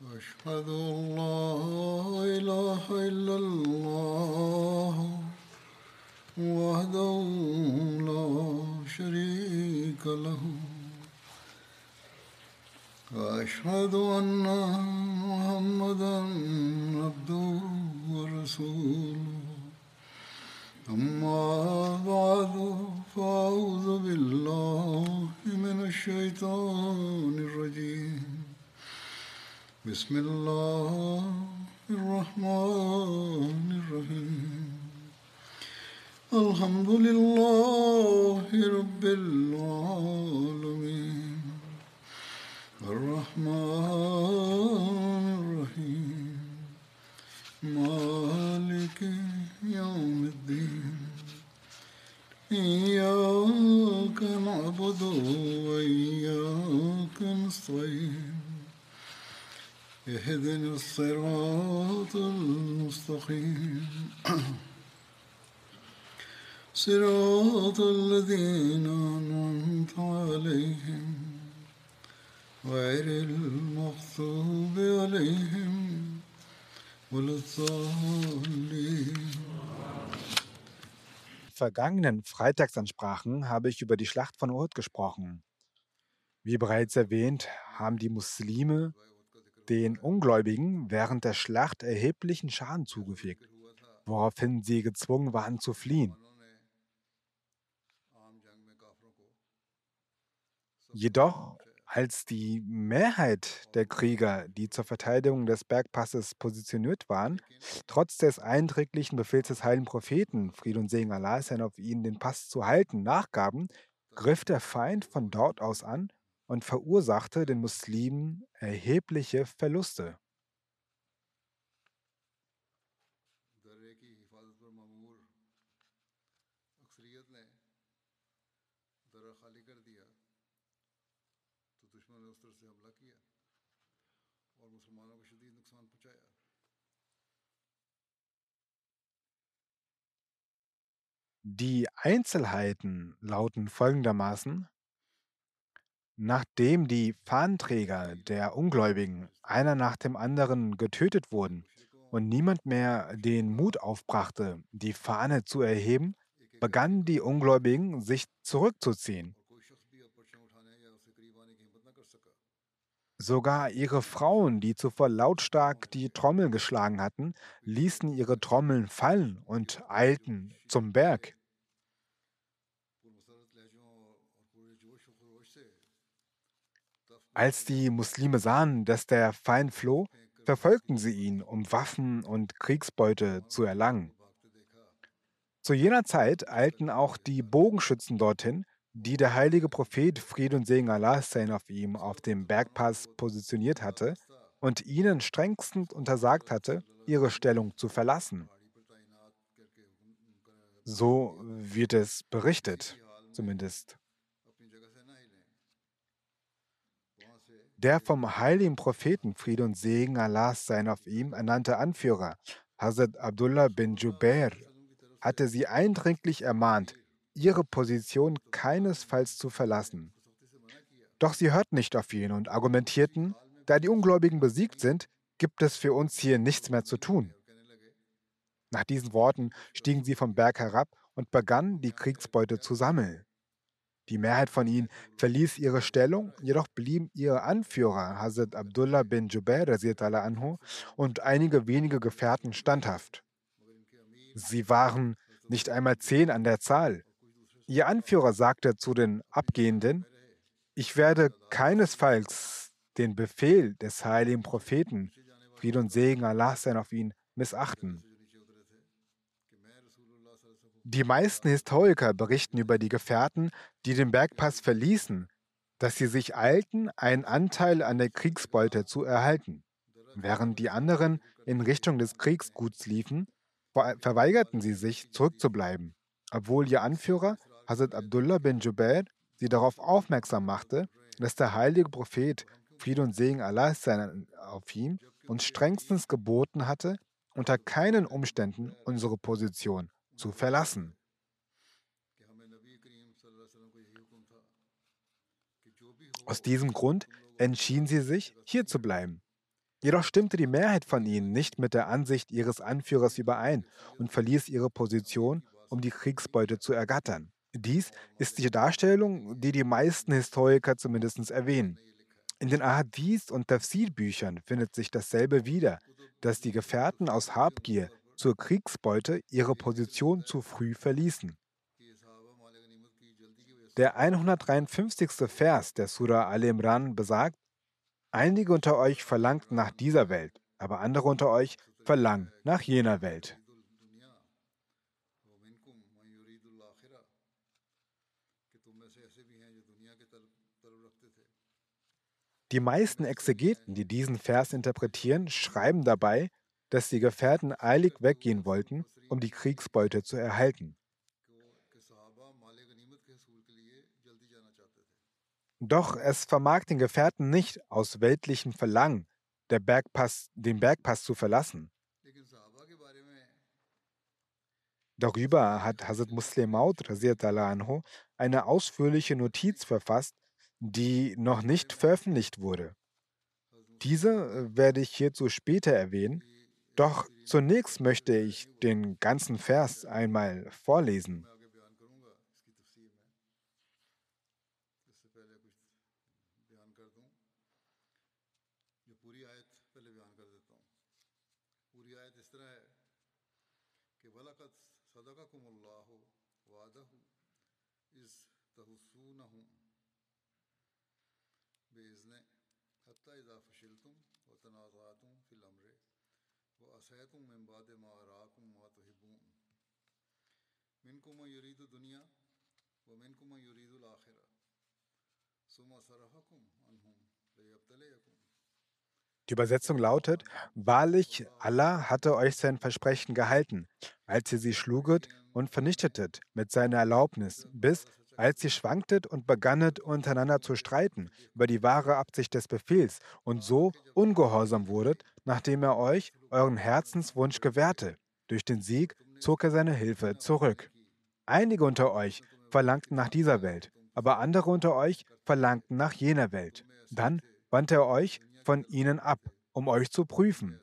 وأشهد أن لا إله إلا الله vergangenen Freitagsansprachen habe ich über die Schlacht von Uhud gesprochen. Wie bereits erwähnt, haben die Muslime den Ungläubigen während der Schlacht erheblichen Schaden zugefügt, woraufhin sie gezwungen waren zu fliehen. Jedoch, als die Mehrheit der Krieger, die zur Verteidigung des Bergpasses positioniert waren, trotz des einträglichen Befehls des heiligen Propheten, Fried und Segen Allah sein auf ihnen, den Pass zu halten, nachgaben, griff der Feind von dort aus an und verursachte den Muslimen erhebliche Verluste. Die Einzelheiten lauten folgendermaßen. Nachdem die Fahnenträger der Ungläubigen einer nach dem anderen getötet wurden und niemand mehr den Mut aufbrachte, die Fahne zu erheben, begannen die Ungläubigen sich zurückzuziehen. Sogar ihre Frauen, die zuvor lautstark die Trommel geschlagen hatten, ließen ihre Trommeln fallen und eilten zum Berg. Als die Muslime sahen, dass der Feind floh, verfolgten sie ihn, um Waffen und Kriegsbeute zu erlangen. Zu jener Zeit eilten auch die Bogenschützen dorthin, die der heilige Prophet Fried und Segen Allah sein auf ihm auf dem Bergpass positioniert hatte und ihnen strengstens untersagt hatte, ihre Stellung zu verlassen. So wird es berichtet, zumindest. Der vom heiligen Propheten Friede und Segen Allahs sein auf ihm ernannte Anführer, Hazrat Abdullah bin Jubair, hatte sie eindringlich ermahnt, ihre Position keinesfalls zu verlassen. Doch sie hörten nicht auf ihn und argumentierten, da die Ungläubigen besiegt sind, gibt es für uns hier nichts mehr zu tun. Nach diesen Worten stiegen sie vom Berg herab und begannen, die Kriegsbeute zu sammeln. Die Mehrheit von ihnen verließ ihre Stellung, jedoch blieben ihre Anführer, Hazrat Abdullah bin Jubair anhu, und einige wenige Gefährten standhaft. Sie waren nicht einmal zehn an der Zahl. Ihr Anführer sagte zu den Abgehenden, ich werde keinesfalls den Befehl des heiligen Propheten, Fried und Segen Allah sein auf ihn, missachten. Die meisten Historiker berichten über die Gefährten, die den Bergpass verließen, dass sie sich eilten, einen Anteil an der Kriegsbeute zu erhalten. Während die anderen in Richtung des Kriegsguts liefen, ver- verweigerten sie sich, zurückzubleiben, obwohl ihr Anführer, Hazrat Abdullah bin Jubair sie darauf aufmerksam machte, dass der heilige Prophet Friede und Segen Allah sein auf ihn uns strengstens geboten hatte, unter keinen Umständen unsere Position zu verlassen. Aus diesem Grund entschieden sie sich, hier zu bleiben. Jedoch stimmte die Mehrheit von ihnen nicht mit der Ansicht ihres Anführers überein und verließ ihre Position, um die Kriegsbeute zu ergattern. Dies ist die Darstellung, die die meisten Historiker zumindest erwähnen. In den Ahadith und Tafsir-Büchern findet sich dasselbe wieder, dass die Gefährten aus Habgier zur Kriegsbeute ihre Position zu früh verließen. Der 153. Vers der Surah Al-Imran besagt, Einige unter euch verlangten nach dieser Welt, aber andere unter euch verlangen nach jener Welt. Die meisten Exegeten, die diesen Vers interpretieren, schreiben dabei, dass die Gefährten eilig weggehen wollten, um die Kriegsbeute zu erhalten. Doch es vermag den Gefährten nicht, aus weltlichem Verlangen Bergpass, den Bergpass zu verlassen. Darüber hat Hazrat Muslim Maud eine ausführliche Notiz verfasst, die noch nicht veröffentlicht wurde. Diese äh, werde ich hierzu später erwähnen, doch zunächst möchte ich den ganzen Vers einmal vorlesen. عصيتم من بعد ما أراكم ما die Übersetzung lautet, Wahrlich, Allah hatte euch sein Versprechen gehalten, als ihr sie schluget und vernichtetet mit seiner Erlaubnis, bis als ihr schwanktet und beganntet untereinander zu streiten über die wahre Absicht des Befehls und so ungehorsam wurdet, nachdem er euch euren Herzenswunsch gewährte. Durch den Sieg zog er seine Hilfe zurück. Einige unter euch verlangten nach dieser Welt, aber andere unter euch verlangten nach jener Welt. Dann wandte er euch von ihnen ab, um euch zu prüfen.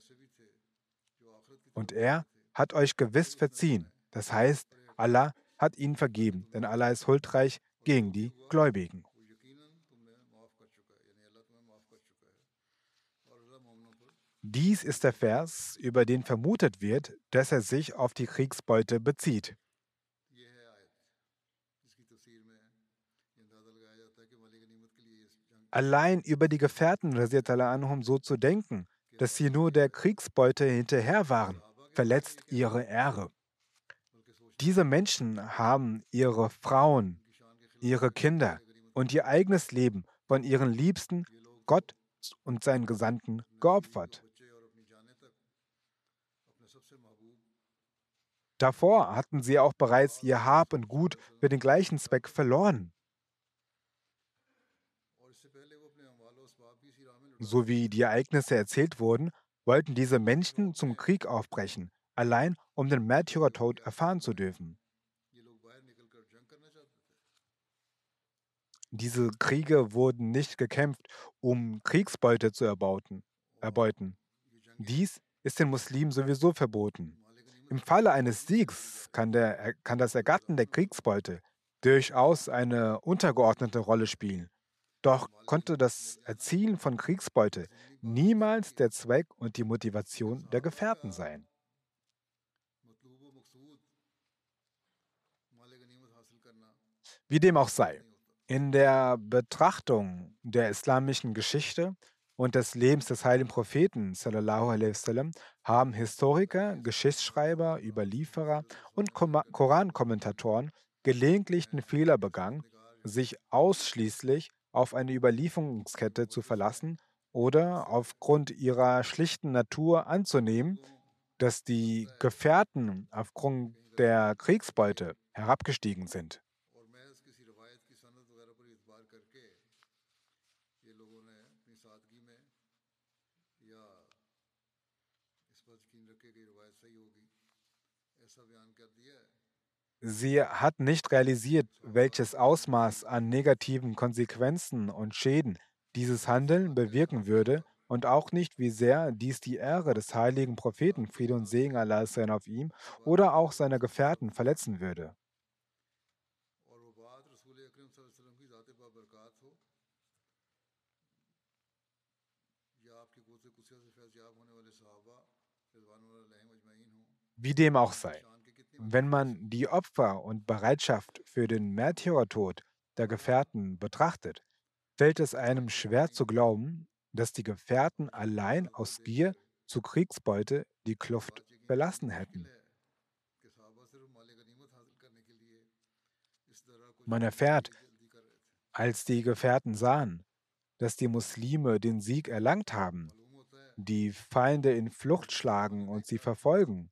Und er hat euch gewiss verziehen. Das heißt, Allah hat ihnen vergeben, denn Allah ist huldreich gegen die Gläubigen. Dies ist der Vers, über den vermutet wird, dass er sich auf die Kriegsbeute bezieht. Allein über die Gefährten anhum so zu denken, dass sie nur der Kriegsbeute hinterher waren, verletzt ihre Ehre. Diese Menschen haben ihre Frauen, ihre Kinder und ihr eigenes Leben von ihren Liebsten, Gott und seinen Gesandten geopfert. Davor hatten sie auch bereits ihr Hab und Gut für den gleichen Zweck verloren. So wie die Ereignisse erzählt wurden, wollten diese Menschen zum Krieg aufbrechen, allein um den Märtyrertod erfahren zu dürfen. Diese Kriege wurden nicht gekämpft, um Kriegsbeute zu erbauten, erbeuten. Dies ist den Muslimen sowieso verboten. Im Falle eines Siegs kann, der, kann das Ergatten der Kriegsbeute durchaus eine untergeordnete Rolle spielen. Doch konnte das Erzielen von Kriegsbeute niemals der Zweck und die Motivation der Gefährten sein. Wie dem auch sei, in der Betrachtung der islamischen Geschichte und des Lebens des heiligen Propheten sallam, haben Historiker, Geschichtsschreiber, Überlieferer und Korankommentatoren gelegentlich den Fehler begangen, sich ausschließlich auf eine Überlieferungskette zu verlassen oder aufgrund ihrer schlichten Natur anzunehmen, dass die Gefährten aufgrund der Kriegsbeute herabgestiegen sind. Sie hat nicht realisiert, welches Ausmaß an negativen Konsequenzen und Schäden dieses Handeln bewirken würde und auch nicht, wie sehr dies die Ehre des heiligen Propheten, Friede und Segen Allah sein auf ihm, oder auch seiner Gefährten verletzen würde. Wie dem auch sei, wenn man die Opfer und Bereitschaft für den Märtyrertod der Gefährten betrachtet, fällt es einem schwer zu glauben, dass die Gefährten allein aus Gier zu Kriegsbeute die Kluft verlassen hätten. Man erfährt, als die Gefährten sahen, dass die Muslime den Sieg erlangt haben, die Feinde in Flucht schlagen und sie verfolgen,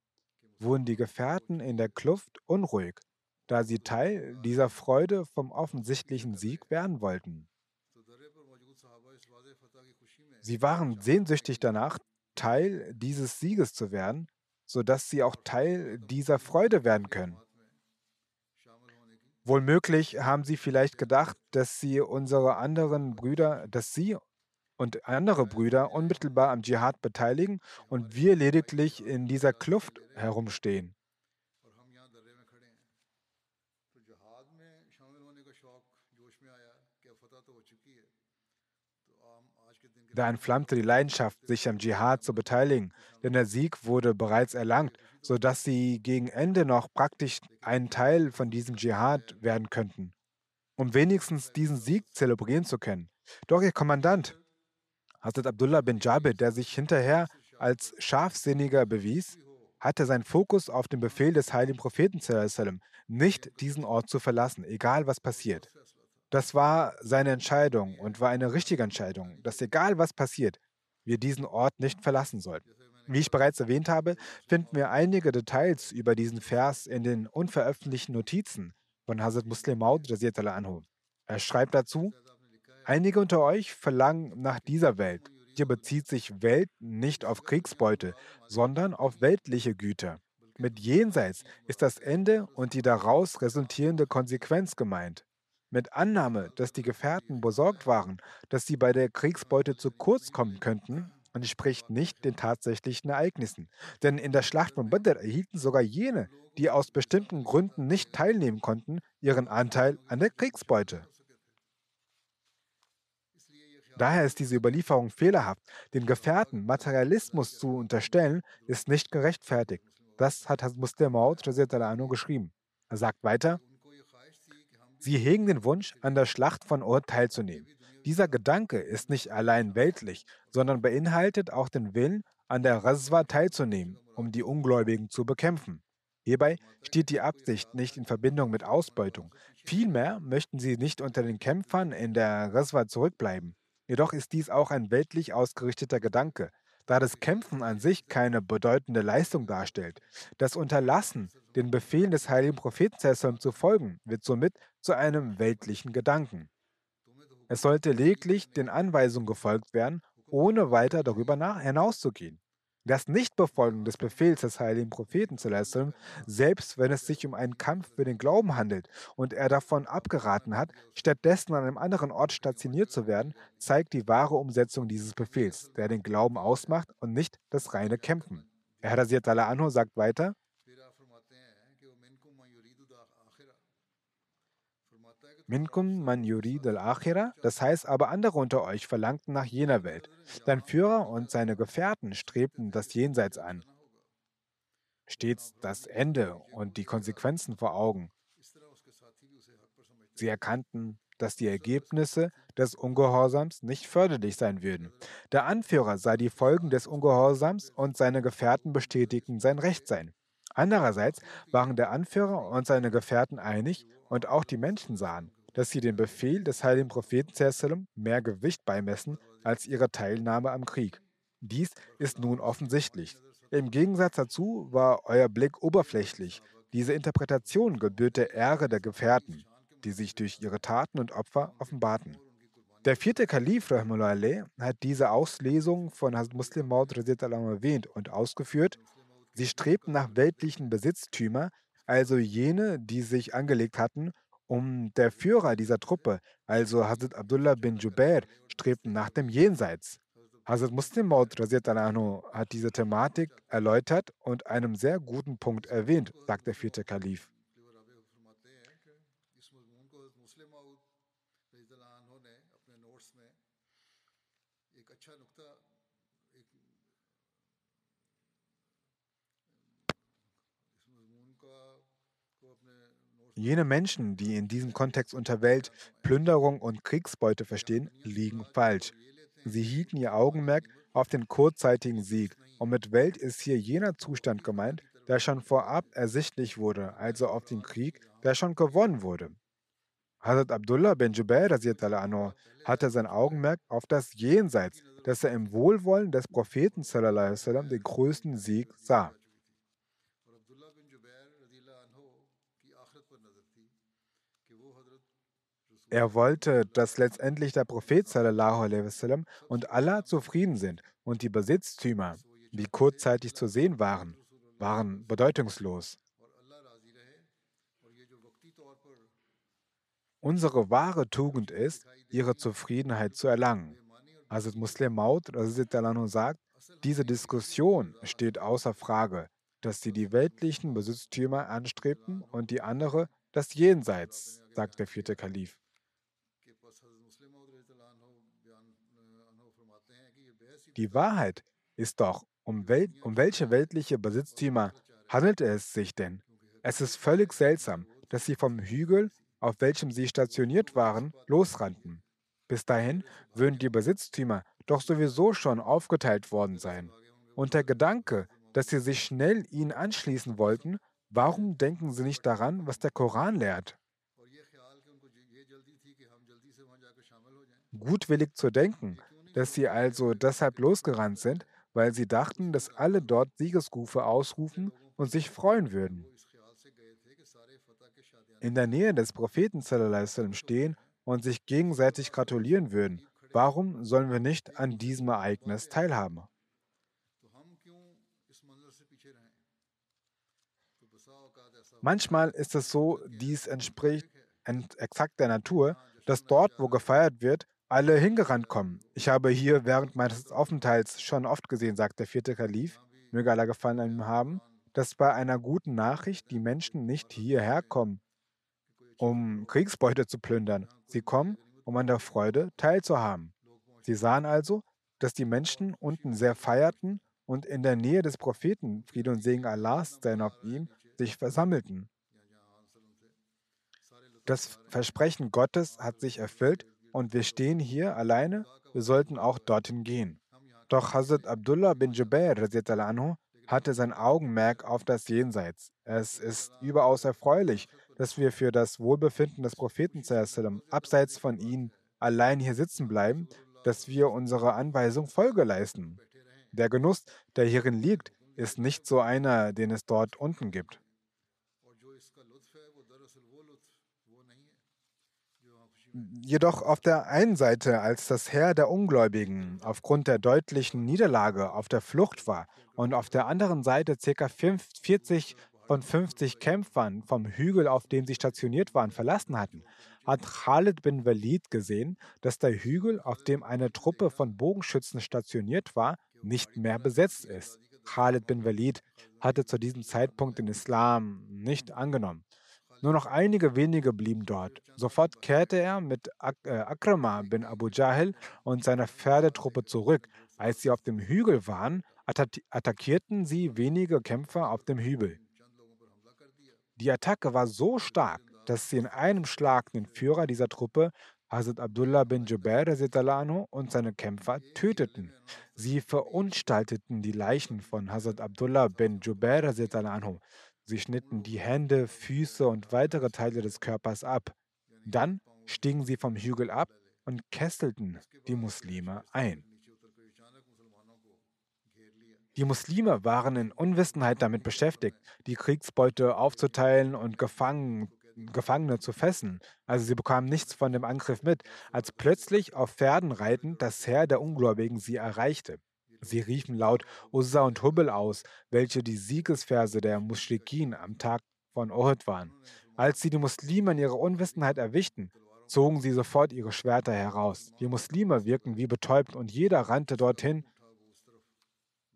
wurden die Gefährten in der Kluft unruhig, da sie Teil dieser Freude vom offensichtlichen Sieg werden wollten. Sie waren sehnsüchtig danach, Teil dieses Sieges zu werden, sodass sie auch Teil dieser Freude werden können. Wohlmöglich haben sie vielleicht gedacht, dass sie unsere anderen Brüder, dass sie und andere Brüder unmittelbar am Dschihad beteiligen und wir lediglich in dieser Kluft herumstehen. Da entflammte die Leidenschaft, sich am Dschihad zu beteiligen, denn der Sieg wurde bereits erlangt, sodass sie gegen Ende noch praktisch ein Teil von diesem Dschihad werden könnten, um wenigstens diesen Sieg zelebrieren zu können. Doch ihr Kommandant, Hazrat Abdullah bin Jabir, der sich hinterher als scharfsinniger bewies, hatte seinen Fokus auf den Befehl des heiligen Propheten, nicht diesen Ort zu verlassen, egal was passiert. Das war seine Entscheidung und war eine richtige Entscheidung, dass egal was passiert, wir diesen Ort nicht verlassen sollten. Wie ich bereits erwähnt habe, finden wir einige Details über diesen Vers in den unveröffentlichten Notizen von Hazrat Muslim Maud. Er schreibt dazu, einige unter euch verlangen nach dieser Welt. Hier bezieht sich Welt nicht auf Kriegsbeute, sondern auf weltliche Güter. Mit Jenseits ist das Ende und die daraus resultierende Konsequenz gemeint. Mit Annahme, dass die Gefährten besorgt waren, dass sie bei der Kriegsbeute zu kurz kommen könnten, entspricht nicht den tatsächlichen Ereignissen. Denn in der Schlacht von Badr erhielten sogar jene, die aus bestimmten Gründen nicht teilnehmen konnten, ihren Anteil an der Kriegsbeute. Daher ist diese Überlieferung fehlerhaft. Den Gefährten Materialismus zu unterstellen, ist nicht gerechtfertigt. Das hat Muslim Maud geschrieben. Er sagt weiter, Sie hegen den Wunsch, an der Schlacht von Ur teilzunehmen. Dieser Gedanke ist nicht allein weltlich, sondern beinhaltet auch den Willen, an der Raswa teilzunehmen, um die Ungläubigen zu bekämpfen. Hierbei steht die Absicht nicht in Verbindung mit Ausbeutung. Vielmehr möchten sie nicht unter den Kämpfern in der Raswa zurückbleiben. Jedoch ist dies auch ein weltlich ausgerichteter Gedanke, da das Kämpfen an sich keine bedeutende Leistung darstellt. Das Unterlassen, den Befehlen des heiligen Propheten zu folgen, wird somit zu einem weltlichen Gedanken. Es sollte lediglich den Anweisungen gefolgt werden, ohne weiter darüber hinauszugehen. Das Nichtbefolgen des Befehls des heiligen Propheten, selbst wenn es sich um einen Kampf für den Glauben handelt und er davon abgeraten hat, stattdessen an einem anderen Ort stationiert zu werden, zeigt die wahre Umsetzung dieses Befehls, der den Glauben ausmacht und nicht das reine Kämpfen. Herr Raziyat Anhu sagt weiter, Minkum man yurid al-akhira, das heißt aber andere unter euch verlangten nach jener Welt. Dein Führer und seine Gefährten strebten das Jenseits an. Stets das Ende und die Konsequenzen vor Augen. Sie erkannten, dass die Ergebnisse des Ungehorsams nicht förderlich sein würden. Der Anführer sah die Folgen des Ungehorsams und seine Gefährten bestätigten sein Rechtsein. Andererseits waren der Anführer und seine Gefährten einig und auch die Menschen sahen, dass sie dem Befehl des heiligen Propheten mehr Gewicht beimessen als ihre Teilnahme am Krieg. Dies ist nun offensichtlich. Im Gegensatz dazu war euer Blick oberflächlich. Diese Interpretation gebührt der Ehre der Gefährten, die sich durch ihre Taten und Opfer offenbarten. Der vierte Kalif Rahmullah hat diese Auslesung von Hazrat Muslim Maud erwähnt und ausgeführt, sie strebten nach weltlichen Besitztümer, also jene, die sich angelegt hatten, um der Führer dieser Truppe, also Hazrat Abdullah bin Jubair, strebten nach dem Jenseits. Hazrat Muslim Maud hat diese Thematik erläutert und einen sehr guten Punkt erwähnt, sagt der vierte Kalif. Jene Menschen, die in diesem Kontext unter Welt, Plünderung und Kriegsbeute verstehen, liegen falsch. Sie hielten ihr Augenmerk auf den kurzzeitigen Sieg. Und mit Welt ist hier jener Zustand gemeint, der schon vorab ersichtlich wurde, also auf den Krieg, der schon gewonnen wurde. Hazrat Abdullah bin Jubair hatte sein Augenmerk auf das Jenseits, dass er im Wohlwollen des Propheten den größten Sieg sah. Er wollte, dass letztendlich der Prophet wasallam, und Allah zufrieden sind und die Besitztümer, die kurzzeitig zu sehen waren, waren bedeutungslos. Unsere wahre Tugend ist, ihre Zufriedenheit zu erlangen. Also Muslim Maud sagt, diese Diskussion steht außer Frage, dass sie die weltlichen Besitztümer anstrebten und die andere das Jenseits, sagt der vierte Kalif. Die Wahrheit ist doch, um, Welt, um welche weltliche Besitztümer handelt es sich denn? Es ist völlig seltsam, dass sie vom Hügel, auf welchem sie stationiert waren, losrannten. Bis dahin würden die Besitztümer doch sowieso schon aufgeteilt worden sein. Und der Gedanke, dass sie sich schnell ihnen anschließen wollten, warum denken sie nicht daran, was der Koran lehrt? Gutwillig zu denken, dass sie also deshalb losgerannt sind, weil sie dachten, dass alle dort Siegesrufe ausrufen und sich freuen würden. In der Nähe des Propheten stehen und sich gegenseitig gratulieren würden. Warum sollen wir nicht an diesem Ereignis teilhaben? Manchmal ist es so, dies entspricht exakt der Natur, dass dort, wo gefeiert wird, alle hingerannt kommen. Ich habe hier während meines Aufenthalts schon oft gesehen, sagt der vierte Kalif, möge Allah gefallen an ihm haben, dass bei einer guten Nachricht die Menschen nicht hierher kommen, um Kriegsbeute zu plündern. Sie kommen, um an der Freude teilzuhaben. Sie sahen also, dass die Menschen unten sehr feierten und in der Nähe des Propheten, Friede und Segen Allahs seien auf ihm, sich versammelten. Das Versprechen Gottes hat sich erfüllt und wir stehen hier alleine, wir sollten auch dorthin gehen. Doch Hazrat Abdullah bin Jubair hatte sein Augenmerk auf das Jenseits. Es ist überaus erfreulich, dass wir für das Wohlbefinden des Propheten abseits von ihm allein hier sitzen bleiben, dass wir unserer Anweisung Folge leisten. Der Genuss, der hierin liegt, ist nicht so einer, den es dort unten gibt. Jedoch auf der einen Seite, als das Heer der Ungläubigen aufgrund der deutlichen Niederlage auf der Flucht war und auf der anderen Seite ca. 40 von 50 Kämpfern vom Hügel, auf dem sie stationiert waren, verlassen hatten, hat Khalid bin Walid gesehen, dass der Hügel, auf dem eine Truppe von Bogenschützen stationiert war, nicht mehr besetzt ist. Khalid bin Walid hatte zu diesem Zeitpunkt den Islam nicht angenommen. Nur noch einige wenige blieben dort. Sofort kehrte er mit Ak äh, Akrama bin Abu Jahl und seiner Pferdetruppe zurück. Als sie auf dem Hügel waren, attack attackierten sie wenige Kämpfer auf dem Hügel. Die Attacke war so stark, dass sie in einem Schlag den Führer dieser Truppe, Hazrat Abdullah bin Jubair und seine Kämpfer töteten. Sie verunstalteten die Leichen von Hazrat Abdullah bin Jubair Sie schnitten die Hände, Füße und weitere Teile des Körpers ab. Dann stiegen sie vom Hügel ab und kesselten die Muslime ein. Die Muslime waren in Unwissenheit damit beschäftigt, die Kriegsbeute aufzuteilen und Gefangen, Gefangene zu fesseln. Also sie bekamen nichts von dem Angriff mit, als plötzlich auf Pferden reitend das Heer der Ungläubigen sie erreichte. Sie riefen laut Uzza und Hubbel aus, welche die Siegesverse der Muschrikin am Tag von Ohud waren. Als sie die Muslime in ihrer Unwissenheit erwischten, zogen sie sofort ihre Schwerter heraus. Die Muslime wirkten wie betäubt und jeder rannte dorthin,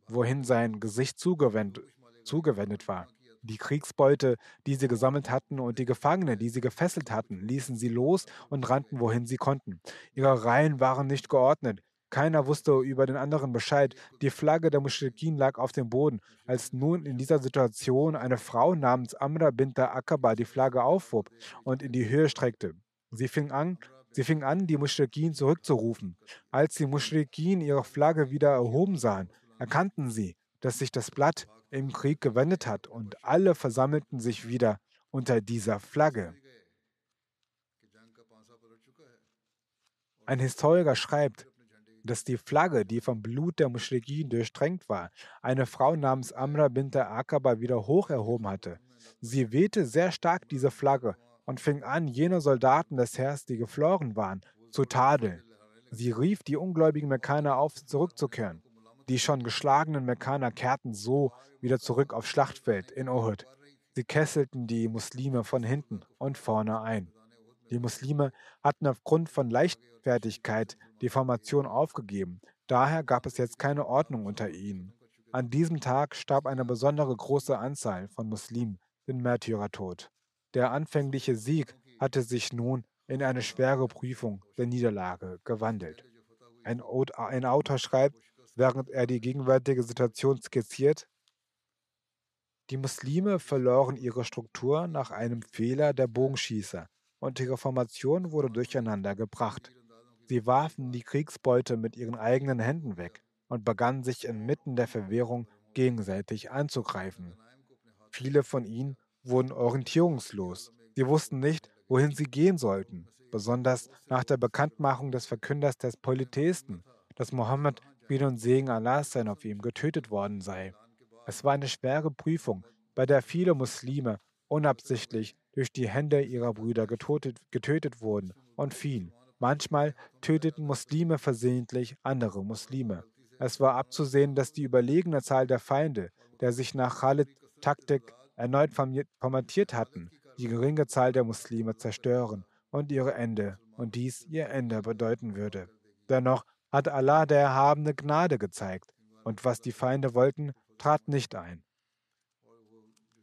wohin sein Gesicht zugewendet, zugewendet war. Die Kriegsbeute, die sie gesammelt hatten, und die Gefangene, die sie gefesselt hatten, ließen sie los und rannten, wohin sie konnten. Ihre Reihen waren nicht geordnet. Keiner wusste über den anderen Bescheid. Die Flagge der Muschrikin lag auf dem Boden. Als nun in dieser Situation eine Frau namens Amra binta Akaba die Flagge aufhob und in die Höhe streckte. Sie fing an, sie fing an die Muschrikin zurückzurufen. Als die Muschrikin ihre Flagge wieder erhoben sahen, erkannten sie, dass sich das Blatt im Krieg gewendet hat und alle versammelten sich wieder unter dieser Flagge. Ein Historiker schreibt, dass die Flagge, die vom Blut der Muschrikin durchtränkt war, eine Frau namens Amra binta Akaba wieder hoch erhoben hatte. Sie wehte sehr stark diese Flagge und fing an, jene Soldaten des Heers, die geflohen waren, zu tadeln. Sie rief die ungläubigen Mekkaner auf, zurückzukehren. Die schon geschlagenen Mekkaner kehrten so wieder zurück aufs Schlachtfeld in Uhud. Sie kesselten die Muslime von hinten und vorne ein. Die Muslime hatten aufgrund von Leichtfertigkeit die Formation aufgegeben. Daher gab es jetzt keine Ordnung unter ihnen. An diesem Tag starb eine besondere große Anzahl von Muslimen den Märtyrertod. Der anfängliche Sieg hatte sich nun in eine schwere Prüfung der Niederlage gewandelt. Ein, Autor schreibt, während er die gegenwärtige Situation skizziert, die Muslime verloren ihre Struktur nach einem Fehler der Bogenschießer und ihre Formation wurde durcheinander gebracht. Sie warfen die Kriegsbeute mit ihren eigenen Händen weg und begannen sich inmitten der Verwirrung gegenseitig anzugreifen. Viele von ihnen wurden orientierungslos. Sie wussten nicht, wohin sie gehen sollten, besonders nach der Bekanntmachung des Verkünders des Polytheisten, dass Mohammed Friede und Segen Allahs sein auf ihm, getötet worden sei. Es war eine schwere Prüfung, bei der viele Muslime unabsichtlich durch die Hände ihrer Brüder getötet, getötet wurden und fielen. Manchmal töteten Muslime versehentlich andere Muslime. Es war abzusehen, dass die überlegene Zahl der Feinde, der sich nach Khalid Taktik erneut formatiert hatten, die geringe Zahl der Muslime zerstören und ihre Ende und dies ihr Ende bedeuten würde. Dennoch hat Allah der Erhabene Gnade gezeigt, und was die Feinde wollten, trat nicht ein.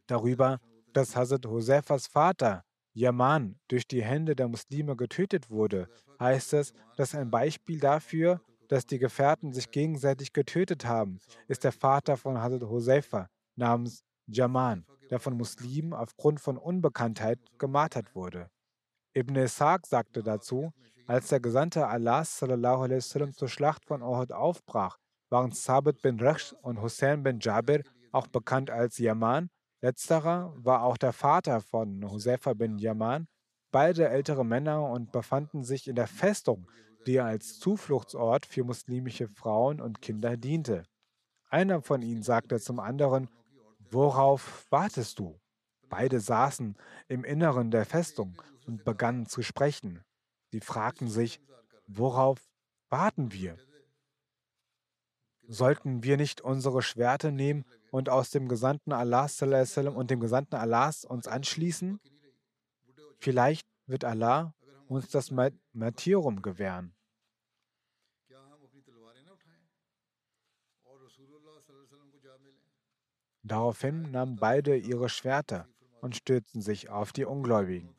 Darüber, dass Hazrat Hosefas Vater, Yaman, durch die Hände der Muslime getötet wurde, heißt es, dass ein Beispiel dafür, dass die Gefährten sich gegenseitig getötet haben, ist der Vater von Hazrat Hosefa namens Jaman, der von Muslimen aufgrund von Unbekanntheit gemartert wurde. Ibn Ishaq sagte dazu, als der Gesandte sallam, zur Schlacht von Uhud aufbrach, waren Sabit bin Resh und Hussein bin Jabir, auch bekannt als Yaman. Letzterer war auch der Vater von Husefa bin Yaman, beide ältere Männer und befanden sich in der Festung, die als Zufluchtsort für muslimische Frauen und Kinder diente. Einer von ihnen sagte zum anderen, Worauf wartest du? Beide saßen im Inneren der Festung und begannen zu sprechen. Sie fragten sich, worauf warten wir? Sollten wir nicht unsere Schwerter nehmen und aus dem Gesandten Allahs und dem Gesandten Allahs uns anschließen? Vielleicht wird Allah uns das Martyrum gewähren. Daraufhin nahmen beide ihre Schwerter und stürzten sich auf die Ungläubigen.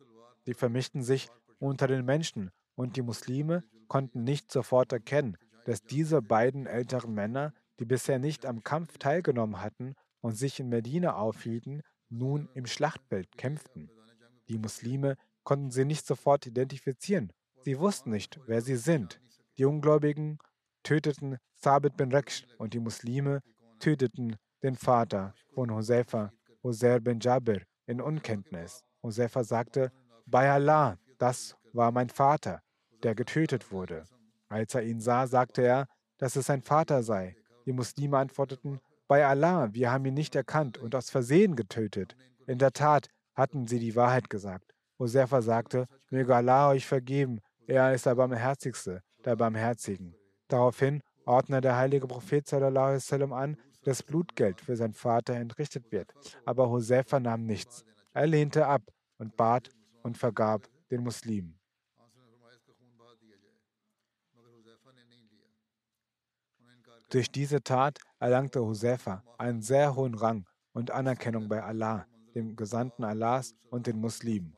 Sie vermischten sich unter den Menschen und die Muslime konnten nicht sofort erkennen, dass diese beiden älteren Männer, die bisher nicht am Kampf teilgenommen hatten und sich in Medina aufhielten, nun im Schlachtfeld kämpften. Die Muslime konnten sie nicht sofort identifizieren. Sie wussten nicht, wer sie sind. Die Ungläubigen töteten Thabit bin Reksh und die Muslime töteten den Vater von Hosefa, Hoser bin Jabir, in Unkenntnis. Hosefa sagte, bei Allah, das war mein Vater, der getötet wurde. Als er ihn sah, sagte er, dass es sein Vater sei. Die Muslime antworteten, bei Allah, wir haben ihn nicht erkannt und aus Versehen getötet. In der Tat hatten sie die Wahrheit gesagt. Josefa sagte, möge Allah euch vergeben, er ist der Barmherzigste, der Barmherzigen. Daraufhin ordnete der heilige Prophet sallallahu an, dass Blutgeld für seinen Vater entrichtet wird. Aber Josefa nahm nichts. Er lehnte ab und bat und vergab den Muslimen. Durch diese Tat erlangte Husefa einen sehr hohen Rang und Anerkennung bei Allah, dem Gesandten Allahs und den Muslimen.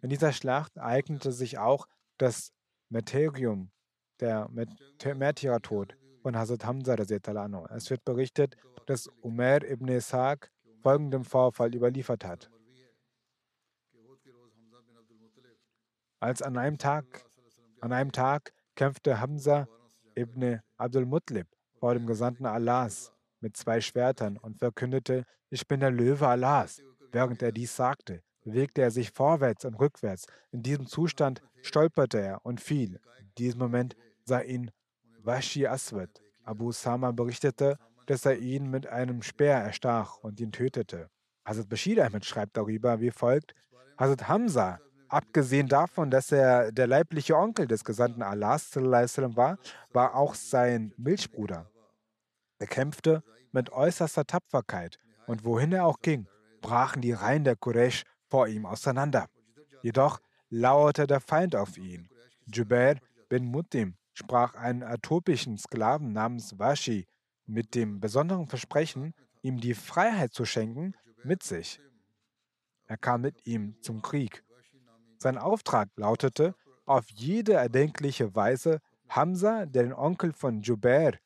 In dieser Schlacht ereignete sich auch das Meterium, der Märtyrertod von Hazrat Hamza. Es wird berichtet, dass Umar ibn Ishaq folgenden Vorfall überliefert hat. Als an einem Tag, an einem Tag kämpfte Hamza ibn Abdul Mutlib vor dem Gesandten Allahs mit zwei Schwertern und verkündete, ich bin der Löwe Allahs. Während er dies sagte, bewegte er sich vorwärts und rückwärts. In diesem Zustand stolperte er und fiel. In diesem Moment sah ihn Washi Aswad. Abu Sama berichtete, dass er ihn mit einem Speer erstach und ihn tötete. Hazrat Bashir Ahmed schreibt darüber wie folgt: Hazrat Hamza, abgesehen davon, dass er der leibliche Onkel des Gesandten Allahs war, war auch sein Milchbruder. Er kämpfte mit äußerster Tapferkeit und wohin er auch ging, brachen die Reihen der Quraysh vor ihm auseinander. Jedoch lauerte der Feind auf ihn. Jubair bin Mutim sprach einen atopischen Sklaven namens Washi mit dem besonderen Versprechen, ihm die Freiheit zu schenken, mit sich. Er kam mit ihm zum Krieg. Sein Auftrag lautete, auf jede erdenkliche Weise Hamza, den Onkel von Jubair,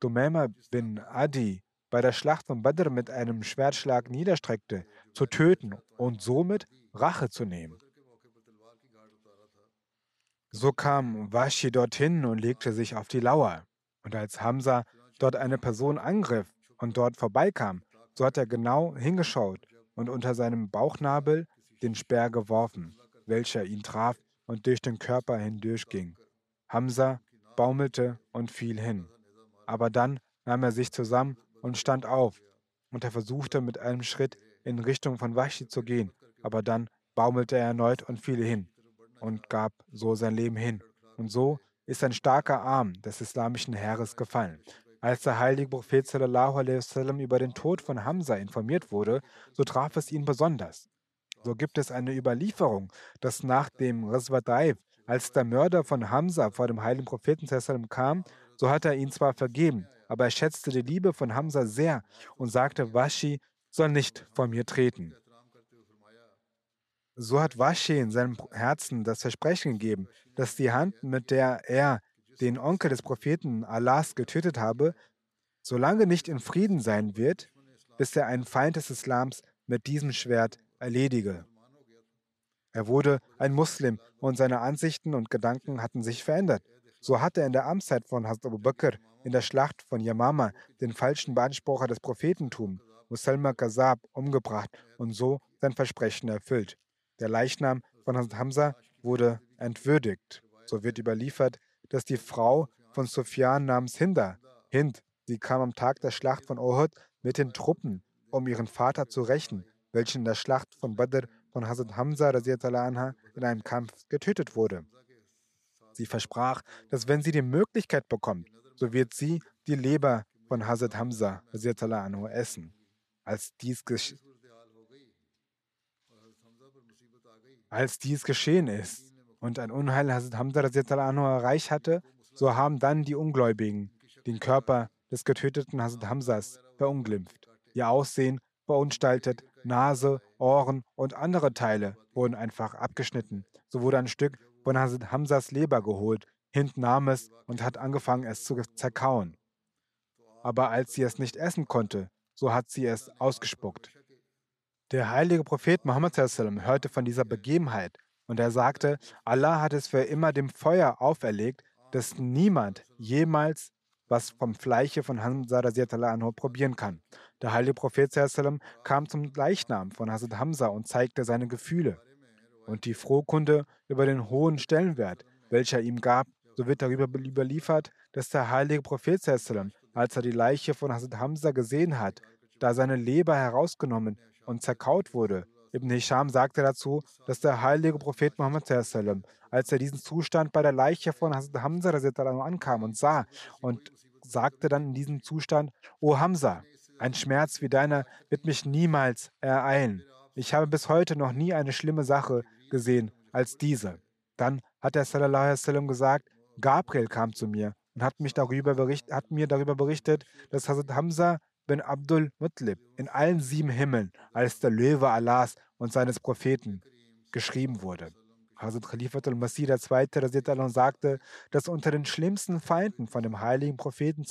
Dumema bin Adi, bei der Schlacht von Badr mit einem Schwertschlag niederstreckte, zu töten und somit Rache zu nehmen. So kam Washi dorthin und legte sich auf die Lauer. Und als Hamza dort eine Person angriff und dort vorbeikam, so hat er genau hingeschaut und unter seinem Bauchnabel den Speer geworfen, welcher ihn traf und durch den Körper hindurchging. Hamza baumelte und fiel hin. Aber dann nahm er sich zusammen und stand auf. Und er versuchte mit einem Schritt in Richtung von Washi zu gehen, aber dann baumelte er erneut und fiel hin und gab so sein Leben hin. Und so ist ein starker Arm des islamischen Heeres gefallen. Als der heilige Prophet sallam, über den Tod von Hamza informiert wurde, so traf es ihn besonders. So gibt es eine Überlieferung, dass nach dem Ghazwa als der Mörder von Hamza vor dem heiligen Propheten kam, so hat er ihn zwar vergeben, aber er schätzte die Liebe von Hamza sehr und sagte, Washi soll nicht vor mir treten. So hat Washi in seinem Herzen das Versprechen gegeben, dass die Hand, mit der er den Onkel des Propheten Allahs getötet habe, solange nicht in Frieden sein wird, bis er einen Feind des Islams mit diesem Schwert erledige. Er wurde ein Muslim und seine Ansichten und Gedanken hatten sich verändert. So hatte er in der Amtszeit von Hazrat Abu Bakr in der Schlacht von Yamama den falschen Beansprucher des Prophetentums, Musalma Kazab, umgebracht und so sein Versprechen erfüllt. Der Leichnam von Hazrat Hamza wurde entwürdigt. So wird überliefert, dass die Frau von Sufyan namens Hinda, Hind, sie kam am Tag der Schlacht von Ohud mit den Truppen, um ihren Vater zu rächen, welcher in der Schlacht von Badr von Hazrat Hamza anha, in einem Kampf getötet wurde. Sie versprach, dass wenn sie die Möglichkeit bekommt, so wird sie die Leber von Hazrat Hamza anhu, essen. Als dies Als dies geschehen ist und ein Unheil Hazrat Hamza erreicht hatte, so haben dann die Ungläubigen den Körper des getöteten Hazrat Hamzas verunglimpft. Ihr Aussehen verunstaltet, Nase, Ohren und andere Teile wurden einfach abgeschnitten. So wurde ein Stück von Hamzas Leber geholt, Hind nahm es und hat angefangen, es zu zerkauen. Aber als sie es nicht essen konnte, so hat sie es ausgespuckt. Der heilige Prophet Muhammad hörte von dieser Begebenheit und er sagte, Allah hat es für immer dem Feuer auferlegt, dass niemand jemals was vom Fleische von Hamza probieren kann. Der heilige Prophet kam zum Leichnam von Hazrat Hamza und zeigte seine Gefühle und die Frohkunde über den hohen Stellenwert, welcher ihm gab. So wird darüber überliefert, dass der heilige Prophet, als er die Leiche von Hazrat Hamza gesehen hat, da seine Leber herausgenommen und zerkaut wurde. Ibn Hisham sagte dazu, dass der heilige Prophet Muhammad, als er diesen Zustand bei der Leiche von Hazrat Hamza ankam und sah und sagte dann in diesem Zustand, O Hamza, ein Schmerz wie deiner wird mich niemals ereilen. Ich habe bis heute noch nie eine schlimme Sache gesehen als diese. Dann hat er sallallahu gesagt, Gabriel kam zu mir und hat, mich darüber bericht, hat mir darüber berichtet, dass Hazrat Hamza bin Abdul Mutlib in allen sieben Himmeln als der Löwe Allahs und seines Propheten geschrieben wurde. Hazrat Khalifatul Masih II. sagte, dass unter den schlimmsten Feinden von dem heiligen Propheten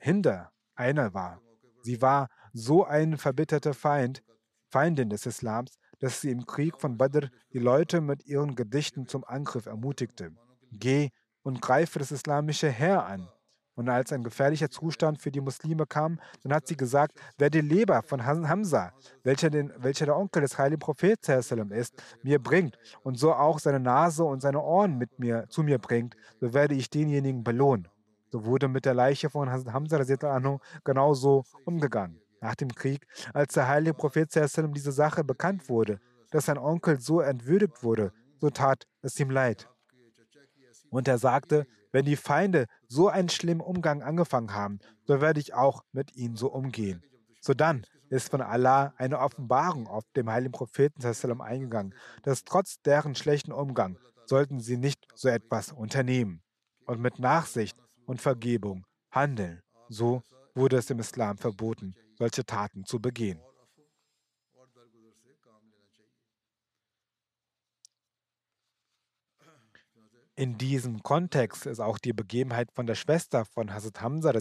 Hinder einer war. Sie war so ein verbitterter Feind, Feindin des Islams, dass sie im Krieg von Badr die Leute mit ihren Gedichten zum Angriff ermutigte. Geh und greife das islamische Heer an. Und als ein gefährlicher Zustand für die Muslime kam, dann hat sie gesagt, wer die Leber von Hamza, welcher, den, welcher der Onkel des heiligen Propheten ist, mir bringt und so auch seine Nase und seine Ohren mit mir zu mir bringt, so werde ich denjenigen belohnen. So wurde mit der Leiche von Hamza genauso umgegangen. Nach dem Krieg, als der heilige Prophet diese Sache bekannt wurde, dass sein Onkel so entwürdigt wurde, so tat es ihm leid. Und er sagte, wenn die Feinde so einen schlimmen Umgang angefangen haben, so werde ich auch mit ihnen so umgehen. So dann ist von Allah eine Offenbarung auf dem heiligen Propheten eingegangen, dass trotz deren schlechten Umgang sollten sie nicht so etwas unternehmen und mit Nachsicht und Vergebung handeln. So wurde es im Islam verboten, solche Taten zu begehen. In diesem Kontext ist auch die Begebenheit von der Schwester von Hazrat Hamza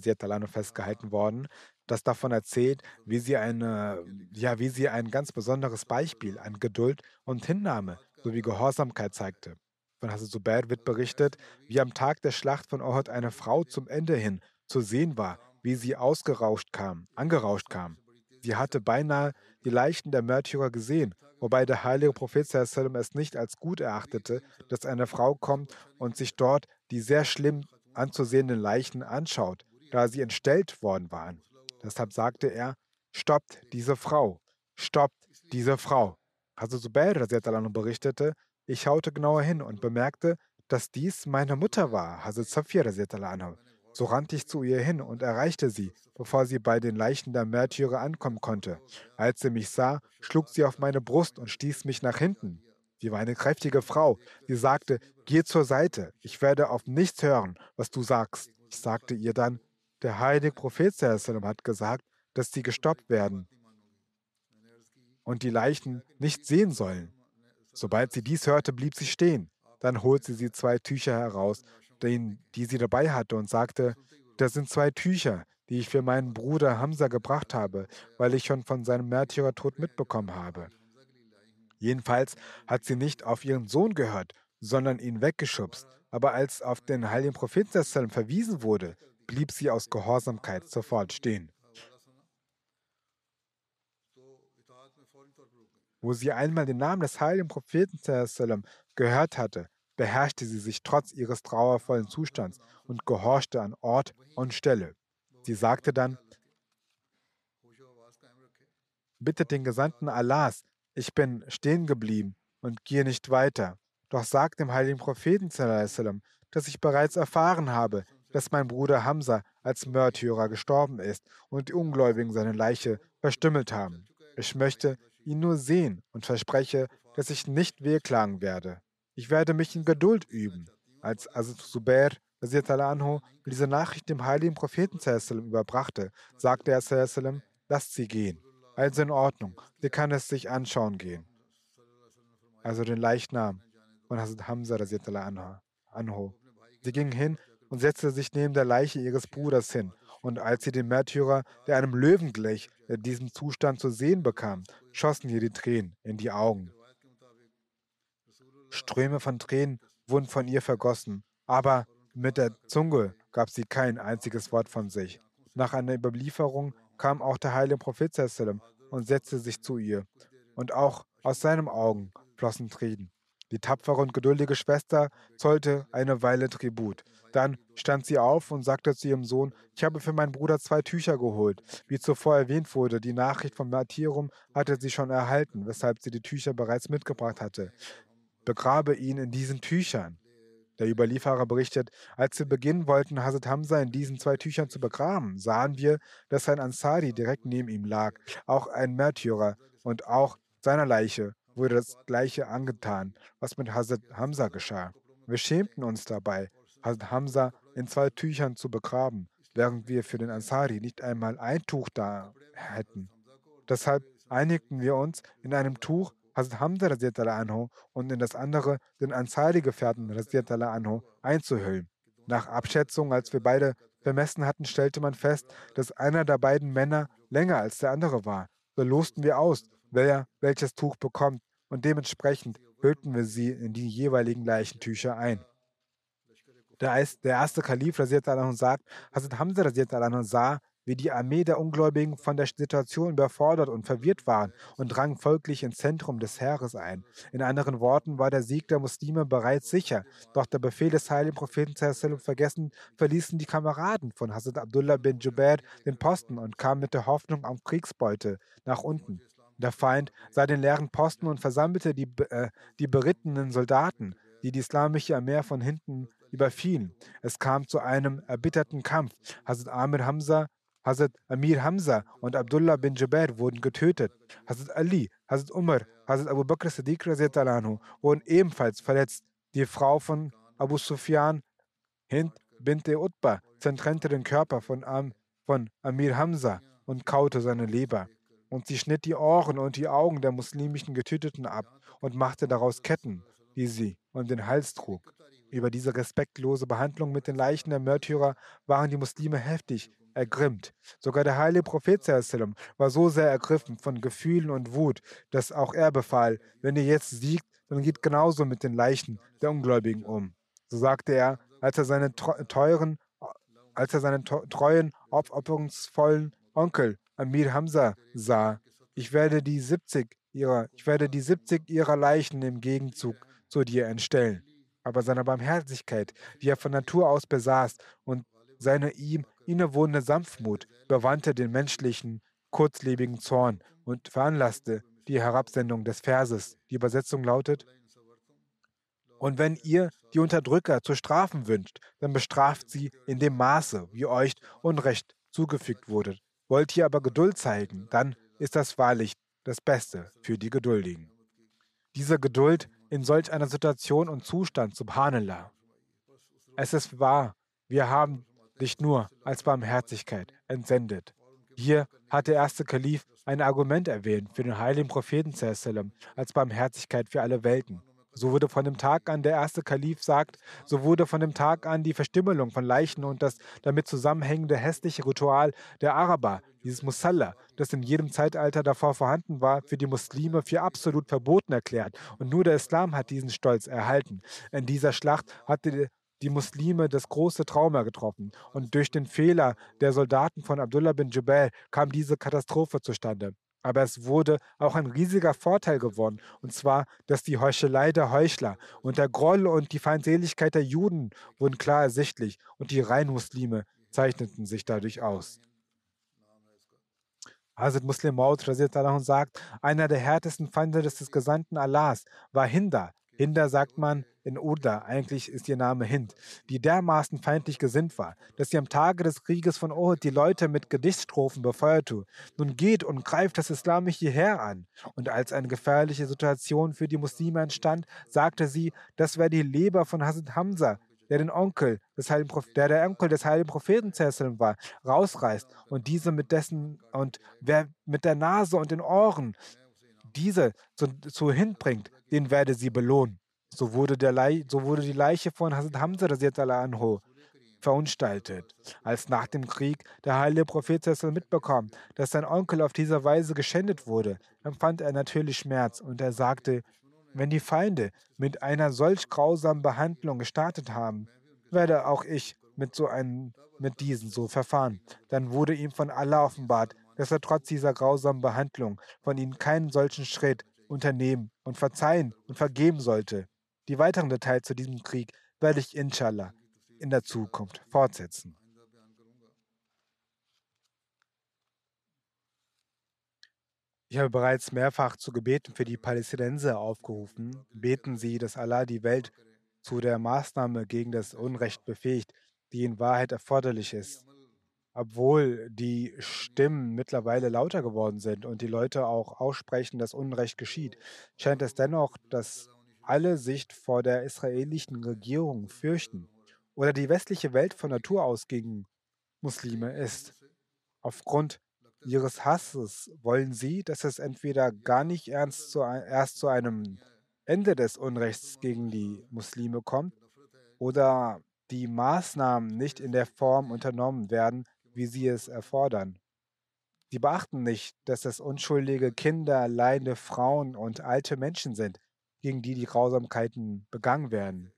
festgehalten worden, das davon erzählt, wie sie, eine, ja, wie sie ein ganz besonderes Beispiel an Geduld und Hinnahme sowie Gehorsamkeit zeigte. Von Hazrat Zubair wird berichtet, wie am Tag der Schlacht von Ohud eine Frau zum Ende hin zu sehen war, wie sie ausgerauscht kam, angerauscht kam. Sie hatte beinahe die Leichen der Märtyrer gesehen wobei der heilige Prophet es nicht als gut erachtete, dass eine Frau kommt und sich dort die sehr schlimm anzusehenden Leichen anschaut, da sie entstellt worden waren. Deshalb sagte er, stoppt diese Frau, stoppt diese Frau. Also Zubair berichtete, ich schaute genauer hin und bemerkte, dass dies meine Mutter war, Hazrat Safir so rannte ich zu ihr hin und erreichte sie, bevor sie bei den Leichen der Märtyrer ankommen konnte. Als sie mich sah, schlug sie auf meine Brust und stieß mich nach hinten. Sie war eine kräftige Frau. Sie sagte, geh zur Seite, ich werde auf nichts hören, was du sagst. Ich sagte ihr dann, der heilige Prophet hat gesagt, dass sie gestoppt werden und die Leichen nicht sehen sollen. Sobald sie dies hörte, blieb sie stehen. Dann holte sie zwei Tücher heraus, die sie dabei hatte, und sagte, das sind zwei Tücher, die ich für meinen Bruder Hamza gebracht habe, weil ich schon von seinem Märtyrertod mitbekommen habe. Jedenfalls hat sie nicht auf ihren Sohn gehört, sondern ihn weggeschubst. Aber als auf den heiligen Propheten verwiesen wurde, blieb sie aus Gehorsamkeit sofort stehen. Wo sie einmal den Namen des heiligen Propheten gehört hatte, beherrschte sie sich trotz ihres trauervollen Zustands und gehorchte an Ort und Stelle. Sie sagte dann, Bitte den Gesandten Allahs, ich bin stehen geblieben und gehe nicht weiter. Doch sag dem heiligen Propheten, dass ich bereits erfahren habe, dass mein Bruder Hamza als Märtyrer gestorben ist und die Ungläubigen seine Leiche verstümmelt haben. Ich möchte ihn nur sehen und verspreche, dass ich nicht wehklagen werde. Ich werde mich in Geduld üben. Als Azad Zubair anhu, diese Nachricht dem heiligen Propheten überbrachte, sagte er, lasst sie gehen. Also in Ordnung, sie kann es sich anschauen gehen. Also den Leichnam von Hazrat Hamza anhu. Sie ging hin und setzte sich neben der Leiche ihres Bruders hin. Und als sie den Märtyrer, der einem Löwen glich, in diesem Zustand zu sehen bekam, schossen ihr die Tränen in die Augen. Ströme von Tränen wurden von ihr vergossen, aber mit der Zunge gab sie kein einziges Wort von sich. Nach einer Überlieferung kam auch der heilige Prophet und setzte sich zu ihr. Und auch aus seinen Augen flossen Tränen. Die tapfere und geduldige Schwester zollte eine Weile Tribut. Dann stand sie auf und sagte zu ihrem Sohn, ich habe für meinen Bruder zwei Tücher geholt. Wie zuvor erwähnt wurde, die Nachricht vom Martyrum hatte sie schon erhalten, weshalb sie die Tücher bereits mitgebracht hatte begrabe ihn in diesen Tüchern. Der Überlieferer berichtet, als wir beginnen wollten, Hazrat Hamza in diesen zwei Tüchern zu begraben, sahen wir, dass ein Ansari direkt neben ihm lag, auch ein Märtyrer, und auch seiner Leiche wurde das Gleiche angetan, was mit Hazrat Hamza geschah. Wir schämten uns dabei. Hazrat Hamza in zwei Tüchern zu begraben, während wir für den Ansari nicht einmal ein Tuch da hätten. Deshalb einigten wir uns, in einem Tuch Hazrat Hamza anhu und in das andere den Ansari-Gefährten anhu einzuhüllen. Nach Abschätzung, als wir beide bemessen hatten, stellte man fest, dass einer der beiden Männer länger als der andere war. So losten wir aus, wer welches Tuch bekommt und dementsprechend hüllten wir sie in die jeweiligen Leichentücher ein. Der, erste Kalif sagt, Hazrat Hamza sah, wie die Armee der Ungläubigen von der Situation überfordert und verwirrt waren und drang folglich ins Zentrum des Heeres ein. In anderen Worten war der Sieg der Muslime bereits sicher, doch der Befehl des heiligen Propheten vergessen verließen die Kameraden von Hazrat Abdullah bin Jubair den Posten und kamen mit der Hoffnung auf Kriegsbeute nach unten. Der Feind sah den leeren Posten und versammelte die, äh, die berittenen Soldaten, die die islamische Armee von hinten überfielen. Es kam zu einem erbitterten Kampf. Hazrat Amir Hamza Hazrat Amir Hamza und Abdullah bin Jubair wurden getötet. Hazrat Ali, Hazrat Umar, Hazrat Abu Bakr Siddiq wurden ebenfalls verletzt. Die Frau von Abu Sufyan, Hind bint Utbah, zertrennte den Körper von, Am, von Amir Hamza und kaute seine Leber. Und sie schnitt die Ohren und die Augen der muslimischen Getöteten ab und machte daraus Ketten, die sie um den Hals trug. Über diese respektlose Behandlung mit den Leichen der Märtyrer waren die Muslime heftig ergrimmt. Sogar der heilige Prophet war so sehr ergriffen von Gefühlen und Wut, dass auch er befahl, wenn ihr jetzt siegt, dann geht genauso mit den Leichen der Ungläubigen um. So sagte er, als er seinen teuren, als er seinen treuen, aufopferungsvollen Onkel Amir Hamza sah, ich werde die 70 ihrer, ich werde die 70 ihrer Leichen im Gegenzug zu dir entstellen. Aber seine Barmherzigkeit, die er von Natur aus besaß, und seine ihm innewohnende Sanftmut überwandte den menschlichen, kurzlebigen Zorn und veranlasste die Herabsendung des Verses. Die Übersetzung lautet, und wenn ihr die Unterdrücker zu strafen wünscht, dann bestraft sie in dem Maße, wie euch Unrecht zugefügt wurde. Wollt ihr aber Geduld zeigen, dann ist das wahrlich das Beste für die Geduldigen. Diese Geduld in solch einer Situation und Zustand, subhanallah. Es ist wahr, wir haben dich nur als Barmherzigkeit entsendet. Hier hat der erste Kalif ein Argument erwähnt für den heiligen Propheten als Barmherzigkeit für alle Welten. So wurde von dem Tag an, der erste Kalif sagt, so wurde von dem Tag an die Verstümmelung von Leichen und das damit zusammenhängende hässliche Ritual der Araber, dieses Musalla, das in jedem Zeitalter davor vorhanden war, für die Muslime für absolut verboten erklärt. Und nur der Islam hat diesen Stolz erhalten. In dieser Schlacht hatte die Muslime das große Trauma getroffen. Und durch den Fehler der Soldaten von Abdullah bin Jubail kam diese Katastrophe zustande. Aber es wurde auch ein riesiger Vorteil gewonnen, und zwar, dass die Heuchelei der Heuchler und der Groll und die Feindseligkeit der Juden wurden klar ersichtlich und die Reinmuslime zeichneten sich dadurch aus. Hazrat Muslim Maud sagt, einer der härtesten Feinde des Gesandten Allahs war Hinder, Hinder sagt man in Urda, eigentlich ist ihr Name Hind, die dermaßen feindlich gesinnt war, dass sie am Tage des Krieges von Uhud die Leute mit Gedichtstrophen befeuerte. Nun geht und greift das islamische Heer an. Und als eine gefährliche Situation für die Muslime entstand, sagte sie, das wäre die Leber von Hazrat Hamza, der den Onkel des Heiligen der der Onkel des Heiligen Propheten war, rausreißt und diese mit dessen und wer mit der Nase und den Ohren diese zu, zu hinbringt, den werde sie belohnen. So wurde, der Leich, so wurde die Leiche von Hazrat Hamza anhu verunstaltet. Als nach dem Krieg der heilige Prophet mitbekam, dass sein Onkel auf diese Weise geschändet wurde, empfand er natürlich Schmerz und er sagte, wenn die Feinde mit einer solch grausamen Behandlung gestartet haben, werde auch ich mit so einem, mit diesen so verfahren. Dann wurde ihm von Allah offenbart, dass er trotz dieser grausamen Behandlung von ihnen keinen solchen Schritt unternehmen und verzeihen und vergeben sollte. Die weiteren Details zu diesem Krieg werde ich inshallah in der Zukunft fortsetzen. Ich habe bereits mehrfach zu Gebeten für die Palästinenser aufgerufen. Beten Sie, dass Allah die Welt zu der Maßnahme gegen das Unrecht befähigt, die in Wahrheit erforderlich ist obwohl die Stimmen mittlerweile lauter geworden sind und die Leute auch aussprechen, dass Unrecht geschieht, scheint es dennoch, dass alle sich vor der israelischen Regierung fürchten oder die westliche Welt von Natur aus gegen Muslime ist. Aufgrund ihres Hasses wollen sie, dass es entweder gar nicht erst zu, erst zu einem Ende des Unrechts gegen die Muslime kommt oder die Maßnahmen nicht in der Form unternommen werden, wie sie es erfordern. Sie beachten nicht, dass es unschuldige Kinder, leidende Frauen und alte Menschen sind, gegen die die Grausamkeiten begangen werden.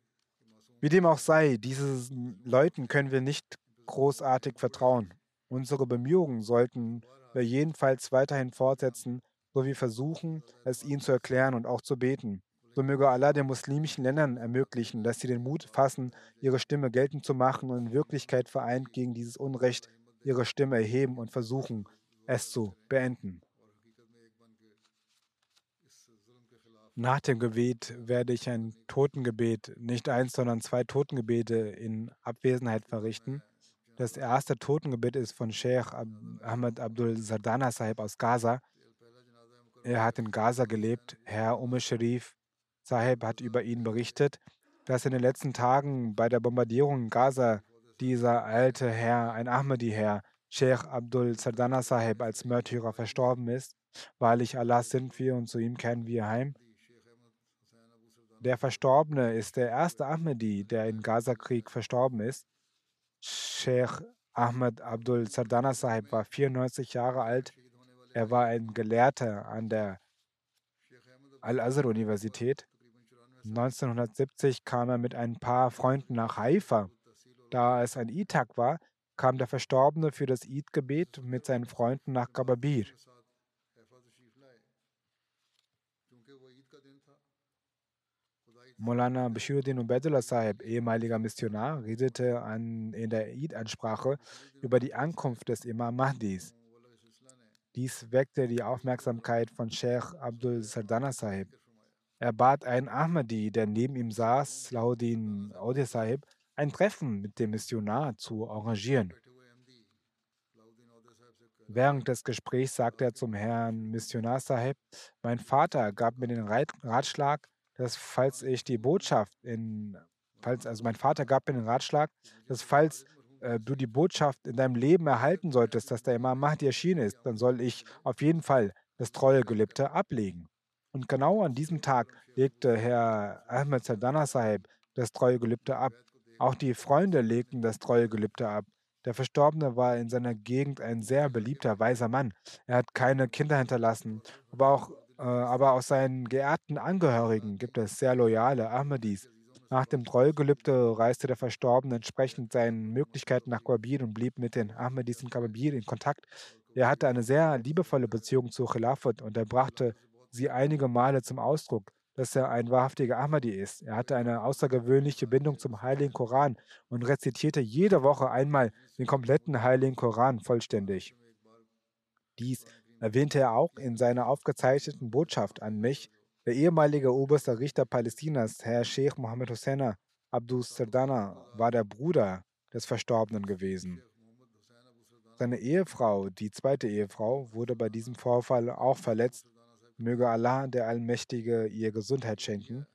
Wie dem auch sei, diesen Leuten können wir nicht großartig vertrauen. Unsere Bemühungen sollten wir jedenfalls weiterhin fortsetzen, so wie versuchen, es ihnen zu erklären und auch zu beten. So möge Allah den muslimischen Ländern ermöglichen, dass sie den Mut fassen, ihre Stimme geltend zu machen und in Wirklichkeit vereint gegen dieses Unrecht ihre Stimme erheben und versuchen, es zu beenden. Nach dem Gebet werde ich ein Totengebet, nicht eins, sondern zwei Totengebete in Abwesenheit verrichten. Das erste Totengebet ist von Sheikh Ahmed Abdul Sardana Sahib aus Gaza. Er hat in Gaza gelebt. Herr Ume Sharif Sahib hat über ihn berichtet, dass in den letzten Tagen bei der Bombardierung in Gaza dieser alte Herr, ein Ahmadi-Herr, Sheikh Abdul Sardana Sahib als Märtyrer verstorben ist. Wahrlich Allah sind wir und zu ihm kehren wir heim. Der Verstorbene ist der erste Ahmadi, der im Gaza-Krieg verstorben ist. Sheikh Ahmed Abdul Sardana Sahib war 94 Jahre alt. Er war ein Gelehrter an der Al-Azhar-Universität. 1970 kam er mit ein paar Freunden nach Haifa. Da es ein Itag war, kam der Verstorbene für das Eid-Gebet mit seinen Freunden nach Kababir. Molana Bashiruddin Ubaidullah Sahib, ehemaliger Missionar, redete an, in der Eid-Ansprache über die Ankunft des Imam Mahdis. Dies weckte die Aufmerksamkeit von Sheikh Abdul Sardana Sahib. Er bat einen Ahmadi, der neben ihm saß, Laudin Ode Sahib, ein Treffen mit dem Missionar zu arrangieren. Während des Gesprächs sagte er zum Herrn Missionar Sahib, mein Vater gab mir den Ratschlag, dass falls ich die Botschaft in, falls, also mein Vater gab mir den Ratschlag, dass falls äh, du die Botschaft in deinem Leben erhalten solltest, dass der Imam Mahdi erschienen ist, dann soll ich auf jeden Fall das Treuegelübde ablegen. Und genau an diesem Tag legte Herr Ahmed Sadana Sahib das Treuegelübde ab. Auch die Freunde legten das Treuegelübde ab. Der Verstorbene war in seiner Gegend ein sehr beliebter, weiser Mann. Er hat keine Kinder hinterlassen, aber auch äh, aber aus seinen geehrten Angehörigen gibt es sehr loyale Ahmadis. Nach dem Treugelübde reiste der Verstorbene entsprechend seinen Möglichkeiten nach Kabir und blieb mit den Ahmadis in Kabir in Kontakt. Er hatte eine sehr liebevolle Beziehung zu Khilafat und er brachte sie einige Male zum Ausdruck, dass er ein wahrhaftiger Ahmadi ist. Er hatte eine außergewöhnliche Bindung zum Heiligen Koran und rezitierte jede Woche einmal den kompletten Heiligen Koran vollständig. Dies erwähnte er auch in seiner aufgezeichneten Botschaft an mich, der ehemalige oberste Richter Palästinas, Herr Sheikh Mohammed Hossein Abdus Sardana, war der Bruder des Verstorbenen gewesen. Seine Ehefrau, die zweite Ehefrau, wurde bei diesem Vorfall auch verletzt. Möge Allah, der Allmächtige, ihr Gesundheit schenken.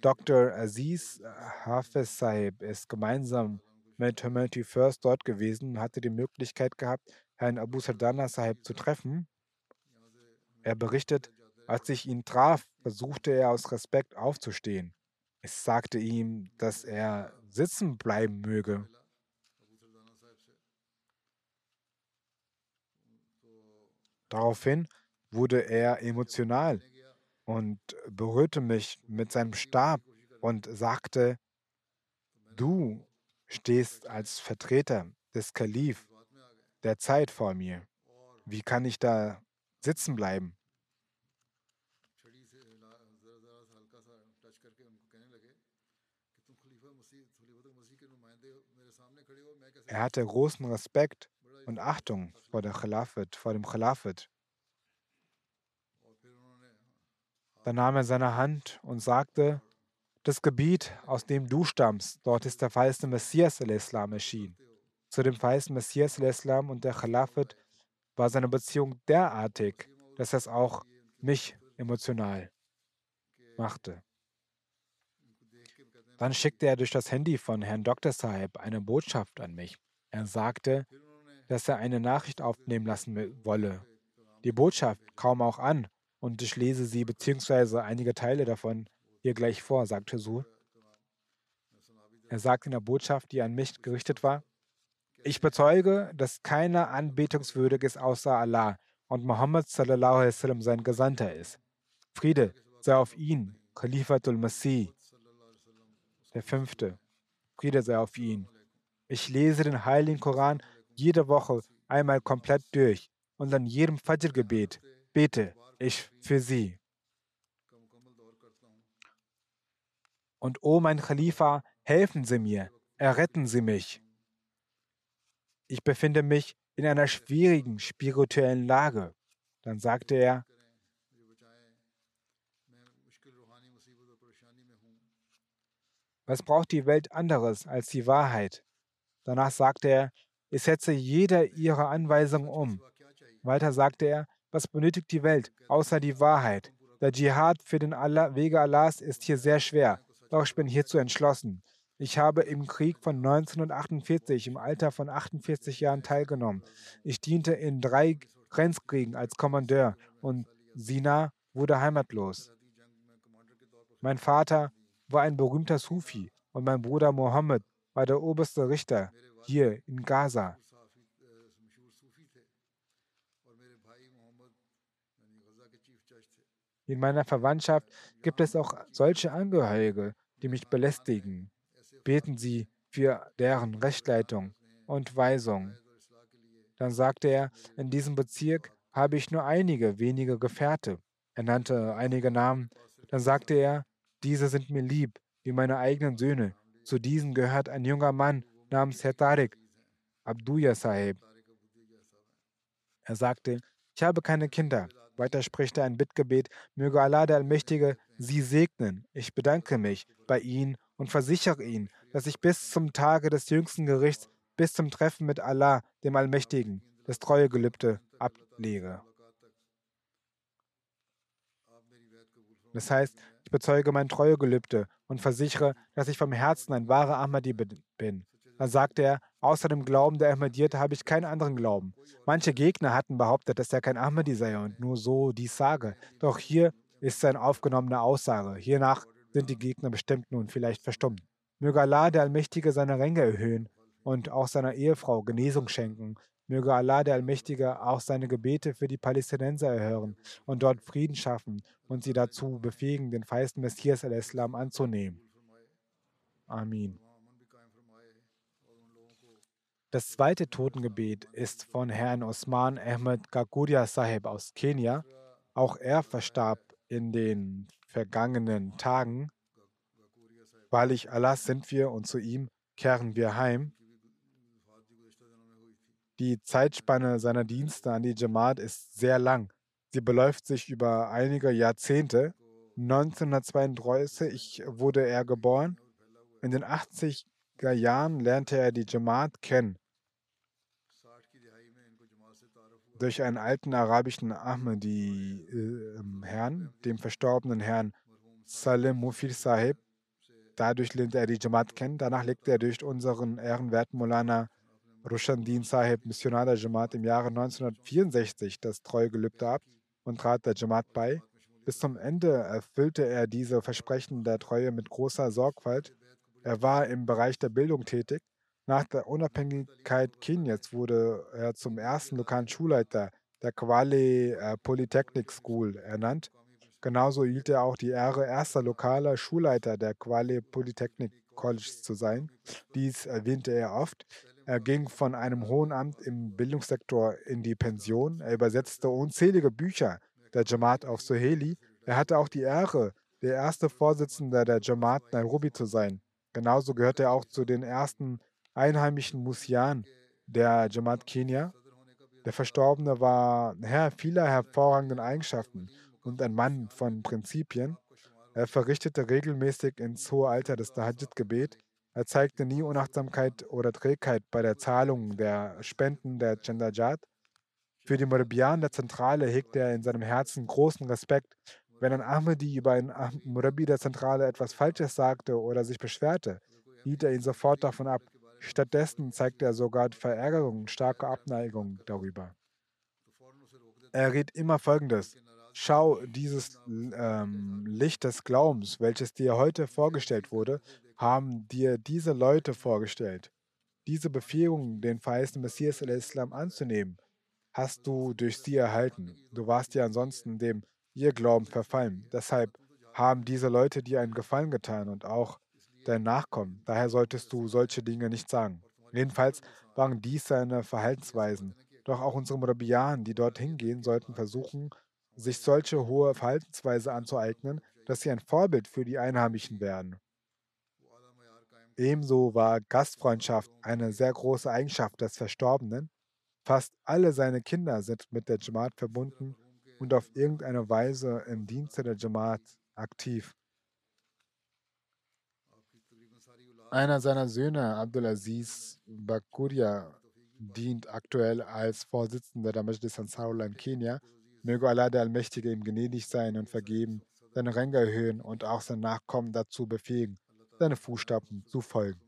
Dr. Aziz Hafez Sahib ist gemeinsam mit Humanity First dort gewesen und hatte die Möglichkeit gehabt, Herrn Abu Sardana Sahib zu treffen. Er berichtet, als ich ihn traf, versuchte er aus Respekt aufzustehen. Ich sagte ihm, dass er sitzen bleiben möge. Daraufhin wurde er emotional und berührte mich mit seinem Stab und sagte, du stehst als Vertreter des Kalif der Zeit vor mir. Wie kann ich da sitzen bleiben? Er hatte großen Respekt und Achtung vor, der Khilafat, vor dem Khilafat. Dann nahm er seine Hand und sagte, das Gebiet, aus dem du stammst, dort ist der verheißene Messias al-Islam erschienen. Zu dem verheißten Messias al-Islam und der Khalafat war seine Beziehung derartig, dass es auch mich emotional machte. Dann schickte er durch das Handy von Herrn Dr. Sahib eine Botschaft an mich. Er sagte, dass er eine Nachricht aufnehmen lassen wolle. Die Botschaft kam auch an und ich lese sie bzw. einige Teile davon hier gleich vor, sagte Sur. Er sagte in der Botschaft, die an mich gerichtet war, ich bezeuge, dass keiner anbetungswürdig ist außer Allah und Muhammad sallallahu alaihi sein Gesandter ist. Friede sei auf ihn, Khalifatul Masih, der fünfte. Friede sei auf ihn. Ich lese den heiligen Koran jede Woche einmal komplett durch und an jedem Fajr-Gebet bete ich für sie. Und o mein Khalifa, helfen Sie mir, erretten Sie mich. Ich befinde mich in einer schwierigen spirituellen Lage. Dann sagte er, was braucht die Welt anderes als die Wahrheit? Danach sagte er, ich setze jede ihrer Anweisungen um. Weiter sagte er, was benötigt die Welt außer die Wahrheit? Der Dschihad für den Allah, Wege Allahs ist hier sehr schwer, doch ich bin hierzu entschlossen. Ich habe im Krieg von 1948 im Alter von 48 Jahren teilgenommen. Ich diente in drei Grenzkriegen als Kommandeur und Sina wurde heimatlos. Mein Vater war ein berühmter Sufi und mein Bruder Mohammed war der oberste Richter hier in Gaza. In meiner Verwandtschaft gibt es auch solche Angehörige, die mich belästigen. Beten Sie für deren Rechtleitung und Weisung. Dann sagte er, in diesem Bezirk habe ich nur einige wenige Gefährte. Er nannte einige Namen. Dann sagte er, diese sind mir lieb, wie meine eigenen Söhne. Zu diesen gehört ein junger Mann namens Herr Tariq, Abduya Sahib. Er sagte, ich habe keine Kinder, weiter spricht er ein Bittgebet, möge Allah der Allmächtige sie segnen. Ich bedanke mich bei ihnen und versichere ihn, dass ich bis zum Tage des jüngsten Gerichts, bis zum Treffen mit Allah, dem Allmächtigen, das Treuegelübde ablege. Das heißt, ich bezeuge mein Treuegelübde und versichere, dass ich vom Herzen ein wahrer Ahmadi bin. Dann sagte er, außer dem Glauben der Ahmadiyyat habe ich keinen anderen Glauben. Manche Gegner hatten behauptet, dass er kein Ahmadi sei und nur so dies sage. Doch hier ist seine aufgenommene Aussage. Hiernach sind die Gegner bestimmt nun vielleicht verstummt. Möge Allah, der Allmächtige, seine Ränge erhöhen und auch seiner Ehefrau Genesung schenken. Möge Allah, der Allmächtige, auch seine Gebete für die Palästinenser erhören und dort Frieden schaffen und sie dazu befähigen, den feisten Messias al-Islam anzunehmen. Amin. Das zweite Totengebet ist von Herrn Osman Ahmed Gaguria Sahib aus Kenia. Auch er verstarb in den vergangenen Tagen. Wahrlich Allah sind wir und zu ihm kehren wir heim. Die Zeitspanne seiner Dienste an die Jamaat ist sehr lang. Sie beläuft sich über einige Jahrzehnte. 1932 wurde er geboren. In den 80 er Jahren lernte er die Jamaat kennen. Durch einen alten arabischen Ahmadi-Herrn, äh, dem verstorbenen Herrn Salem Mufir Sahib. Dadurch lernte er die Jamaat kennen. Danach legte er durch unseren ehrenwerten Molana Rushandin Sahib, Missionar der Jamaat, im Jahre 1964 das Treugelübde ab und trat der Jamaat bei. Bis zum Ende erfüllte er diese Versprechen der Treue mit großer Sorgfalt. Er war im Bereich der Bildung tätig. Nach der Unabhängigkeit Kenias wurde er zum ersten lokalen Schulleiter der Kwale äh, Polytechnic School ernannt. Genauso hielt er auch die Ehre, erster lokaler Schulleiter der Kwale Polytechnic College zu sein. Dies erwähnte er oft. Er ging von einem hohen Amt im Bildungssektor in die Pension. Er übersetzte unzählige Bücher der Jamaat auf Swahili. Er hatte auch die Ehre, der erste Vorsitzende der Jamaat Nairobi zu sein. Genauso gehört er auch zu den ersten einheimischen Musian der Jamaat Kenia. Der Verstorbene war Herr vieler hervorragenden Eigenschaften und ein Mann von Prinzipien. Er verrichtete regelmäßig ins hohe Alter das Tahajjud-Gebet. Er zeigte nie Unachtsamkeit oder Trägheit bei der Zahlung der Spenden der Chandajat. Für die Murabian der Zentrale hegte er in seinem Herzen großen Respekt Wenn ein Ahmadi über einen Murabi der Zentrale etwas Falsches sagte oder sich beschwerte, hielt er ihn sofort davon ab. Stattdessen zeigte er sogar Verärgerung und starke Abneigung darüber. Er riet immer Folgendes. Schau, dieses ähm, Licht des Glaubens, welches dir heute vorgestellt wurde, haben dir diese Leute vorgestellt. Diese Befähigung, den verheißenen Messias al-Islam anzunehmen, hast du durch sie erhalten. Du warst ja ansonsten dem ihr Glauben verfallen. Deshalb haben diese Leute dir einen Gefallen getan und auch dein Nachkommen. Daher solltest du solche Dinge nicht sagen. Jedenfalls waren dies seine Verhaltensweisen. Doch auch unsere Murabianen, die dorthin gehen, sollten versuchen, sich solche hohe Verhaltensweise anzueignen, dass sie ein Vorbild für die Einheimischen werden. Ebenso war Gastfreundschaft eine sehr große Eigenschaft des Verstorbenen. Fast alle seine Kinder sind mit der Jamaat verbunden und auf irgendeine Weise im Dienste der Jamaat aktiv. Einer seiner Söhne, Abdulaziz Bakuria, dient aktuell als Vorsitzender der Majlis Ansarullah in Kenia. Möge Allah der Allmächtige ihm gnädig sein und vergeben, seine Ränge erhöhen und auch sein Nachkommen dazu befähigen, seine Fußstapfen zu folgen.